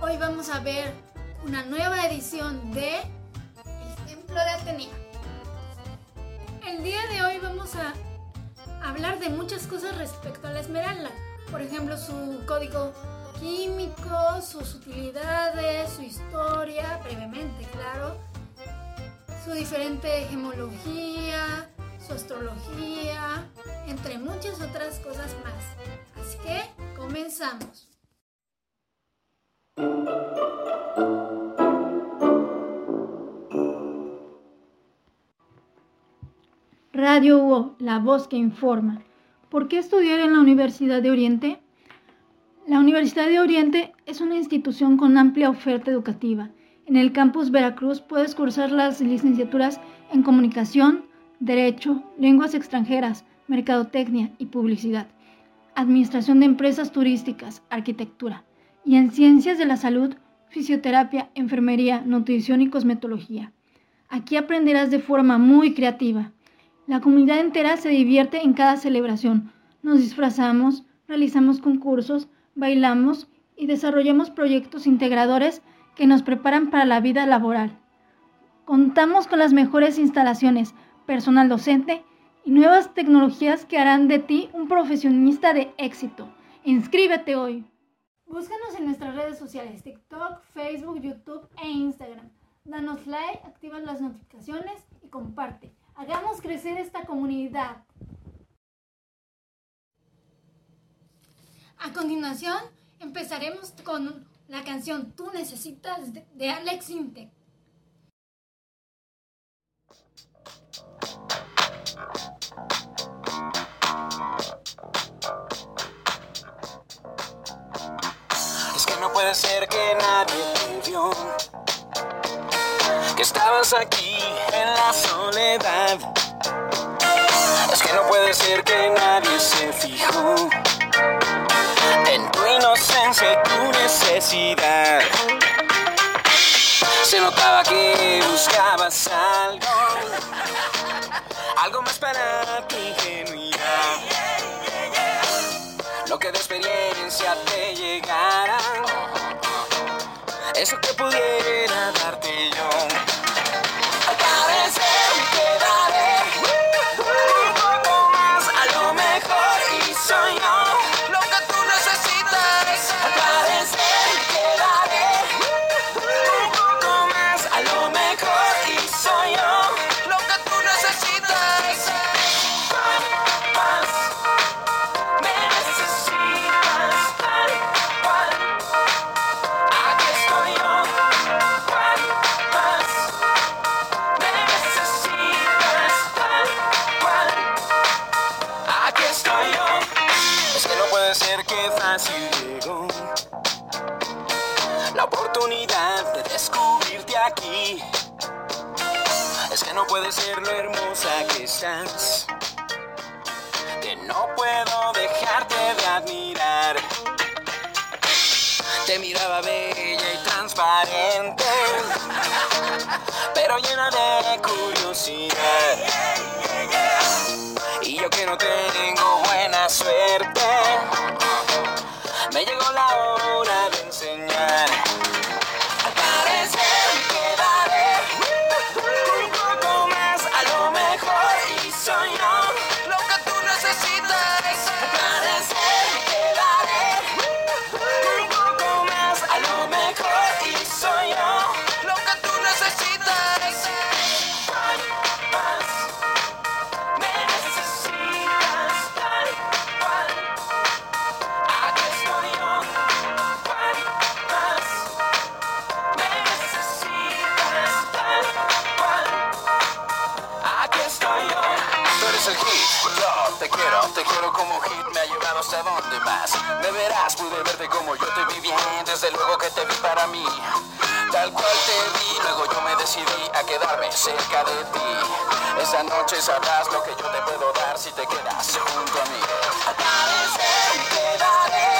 Hoy vamos a ver una nueva edición de El Templo de Atenea. El día de hoy vamos a hablar de muchas cosas respecto a la esmeralda. Por ejemplo, su código químico, sus utilidades, su historia, brevemente, claro, su diferente gemología, su astrología, entre muchas otras cosas más. Así que comenzamos. Radio UO, la voz que informa. ¿Por qué estudiar en la Universidad de Oriente? La Universidad de Oriente es una institución con amplia oferta educativa. En el campus Veracruz puedes cursar las licenciaturas en Comunicación, Derecho, Lenguas extranjeras, Mercadotecnia y Publicidad, Administración de Empresas Turísticas, Arquitectura, y en Ciencias de la Salud, Fisioterapia, Enfermería, Nutrición y Cosmetología. Aquí aprenderás de forma muy creativa. La comunidad entera se divierte en cada celebración. Nos disfrazamos, realizamos concursos, bailamos y desarrollamos proyectos integradores que nos preparan para la vida laboral. Contamos con las mejores instalaciones, personal docente y nuevas tecnologías que harán de ti un profesionista de éxito. Inscríbete hoy. Búscanos en nuestras redes sociales, TikTok, Facebook, YouTube e Instagram. Danos like, activa las notificaciones y comparte. Hagamos crecer esta comunidad. A continuación, empezaremos con la canción Tú necesitas de Alex Intec. Es que no puede ser que nadie te vio. Estabas aquí en la soledad. Es que no puede ser que nadie se fijó en tu inocencia y tu necesidad. Se notaba que buscabas algo, algo más para tu ingenuidad. Lo que de experiencia te llegara, eso que pudiera darte yo. Puede ser que fácil llegó la oportunidad de descubrirte aquí. Es que no puede ser lo hermosa que estás. Que no puedo dejarte de admirar. Te miraba bella y transparente, pero llena de curiosidad. Yo que no tengo buena suerte, me llegó la hora de enseñar. Yo te quiero, te quiero como hit, me ha llevado hasta donde más. Me verás, pude verte como yo te vi bien, desde luego que te vi para mí. Tal cual te vi, luego yo me decidí a quedarme cerca de ti. Esa noche sabrás lo que yo te puedo dar si te quedas junto a mí. Al parecer me quedaré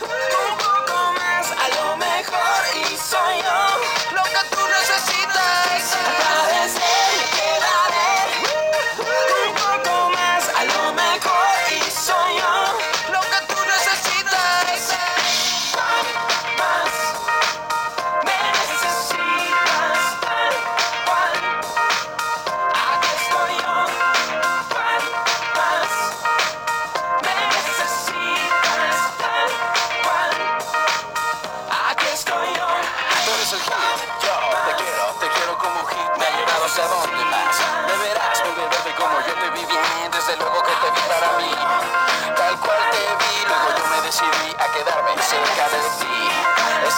un poco más, a lo mejor y soy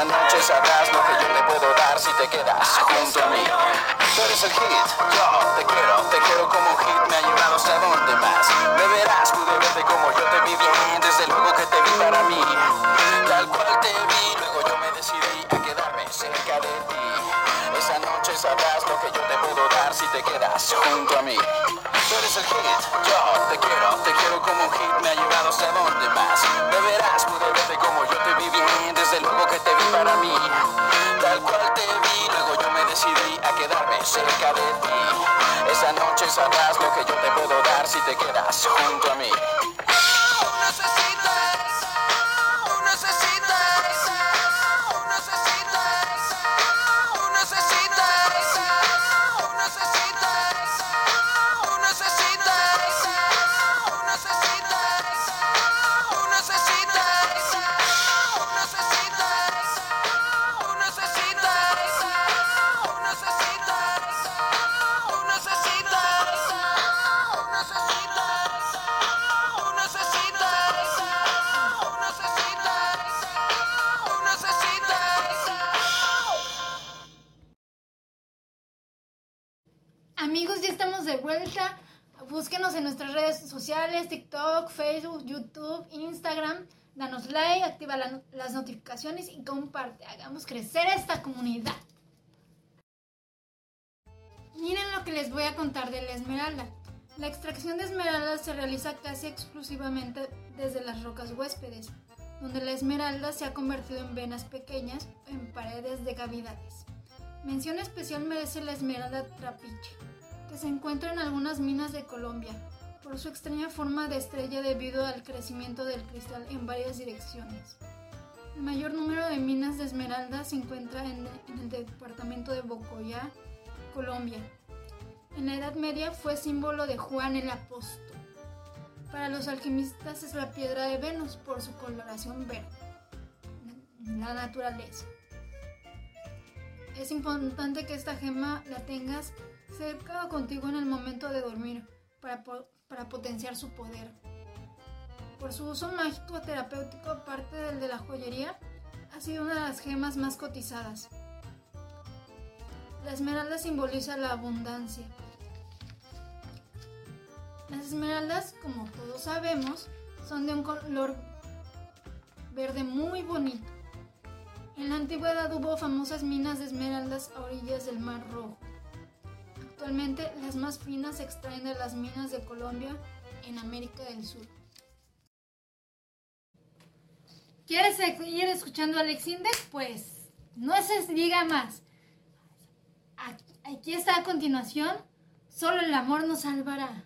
Esa noche sabrás lo que yo te puedo dar si te quedas junto a mí. Tú eres el hit, yo te quiero, te quiero como hit, me ha llevado hasta donde más. Me verás, pude verte como yo te vi bien, desde luego que te vi para mí. Tal cual te vi, luego yo me decidí a quedarme cerca de ti. Noche sabrás lo que yo te puedo dar si te quedas junto a mí. Tú eres el hit, yo te quiero, te quiero como un hit, me ha llevado hasta donde más. Me verás, pude verte como yo te vi bien, desde luego que te vi para mí. Tal cual te vi, luego yo me decidí a quedarme cerca de ti. Esa noche sabrás lo que yo te puedo dar si te quedas junto a mí. Búsquenos en nuestras redes sociales, TikTok, Facebook, YouTube, Instagram. Danos like, activa la- las notificaciones y comparte. Hagamos crecer esta comunidad. Miren lo que les voy a contar de la esmeralda. La extracción de esmeralda se realiza casi exclusivamente desde las rocas huéspedes, donde la esmeralda se ha convertido en venas pequeñas en paredes de cavidades. Mención especial merece la esmeralda trapiche, que se encuentra en algunas minas de Colombia, por su extraña forma de estrella debido al crecimiento del cristal en varias direcciones. El mayor número de minas de esmeralda se encuentra en, el departamento de Bocoyá, Colombia. En la Edad Media fue símbolo de Juan el Apóstol. Para los alquimistas es la piedra de Venus por su coloración verde. La naturaleza. Es importante que esta gema la tengas cerca contigo en el momento de dormir para, para potenciar su poder. Por su uso mágico terapéutico, aparte del de la joyería, ha sido una de las gemas más cotizadas. La esmeralda simboliza la abundancia. Las esmeraldas, como todos sabemos, son de un color verde muy bonito. En la antigüedad hubo famosas minas de esmeraldas a orillas del Mar Rojo. Actualmente las más finas se extraen de las minas de Colombia en América del Sur. ¿Quieres seguir escuchando a Alex Index? Pues no se diga más. Aquí está a continuación, solo el amor nos salvará.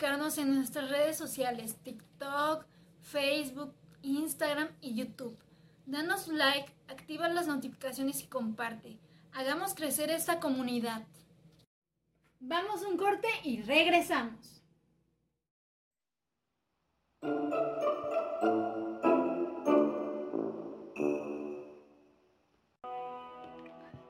Buscarnos en nuestras redes sociales, TikTok, Facebook, Instagram y YouTube. Danos like, activa las notificaciones y comparte. Hagamos crecer esta comunidad. Vamos un corte y regresamos.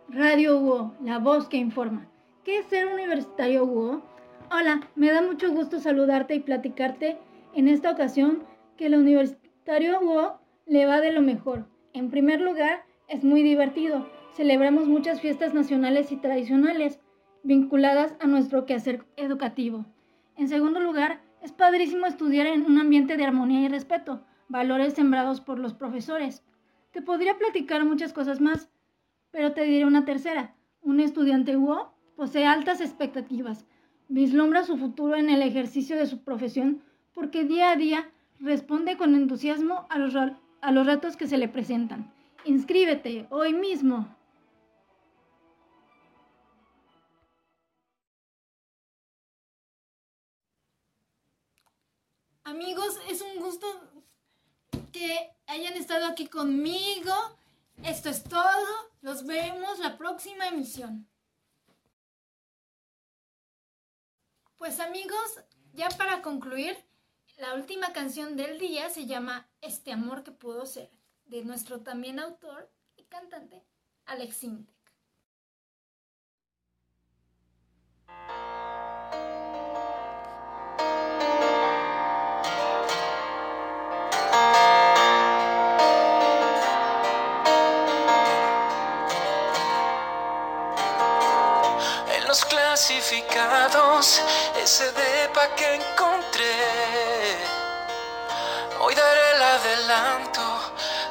Radio Hugo, la voz que informa. ¿Qué es ser universitario Hugo? Hola, me da mucho gusto saludarte y platicarte en esta ocasión que el universitario Hugo le va de lo mejor. En primer lugar, es muy divertido. Celebramos muchas fiestas nacionales y tradicionales vinculadas a nuestro quehacer educativo. En segundo lugar, es padrísimo estudiar en un ambiente de armonía y respeto, valores sembrados por los profesores. Te podría platicar muchas cosas más, pero te diré una tercera. Un estudiante UO posee altas expectativas, vislumbra su futuro en el ejercicio de su profesión porque día a día responde con entusiasmo a los, a los retos que se le presentan. Inscríbete hoy mismo. Amigos, es un gusto que hayan estado aquí conmigo. Esto es todo. Los vemos la próxima emisión. Pues amigos, ya para concluir, la última canción del día se llama Este amor que pudo ser, de nuestro también autor y cantante, Alex Intec. Clasificados, ese depa que encontré. Hoy daré el adelanto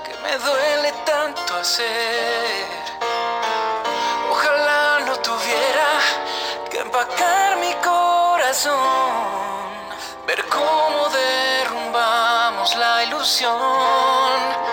que me duele tanto hacer. Ojalá no tuviera que empacar mi corazón. Ver cómo derrumbamos la ilusión.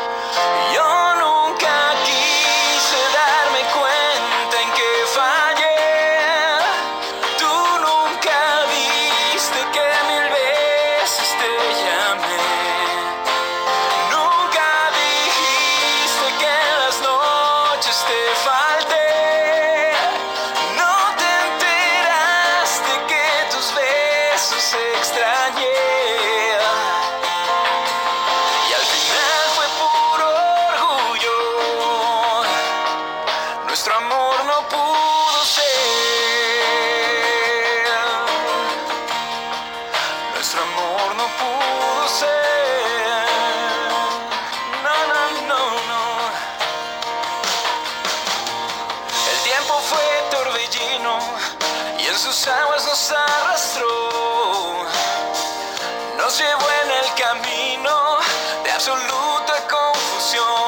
Nos llevó en el camino de absoluta confusión.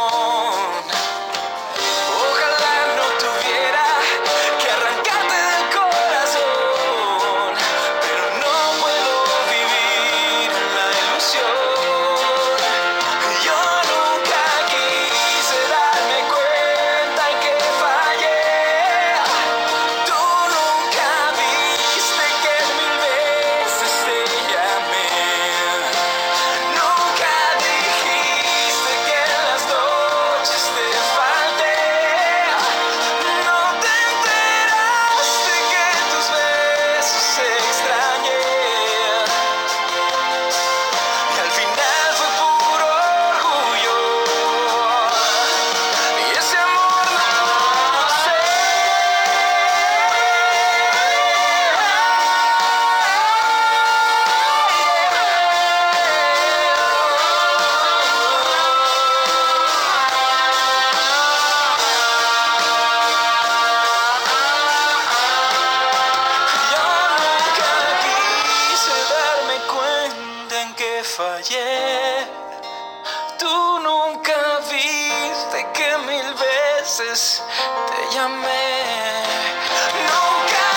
Tú nunca viste que mil veces te llamé. Nunca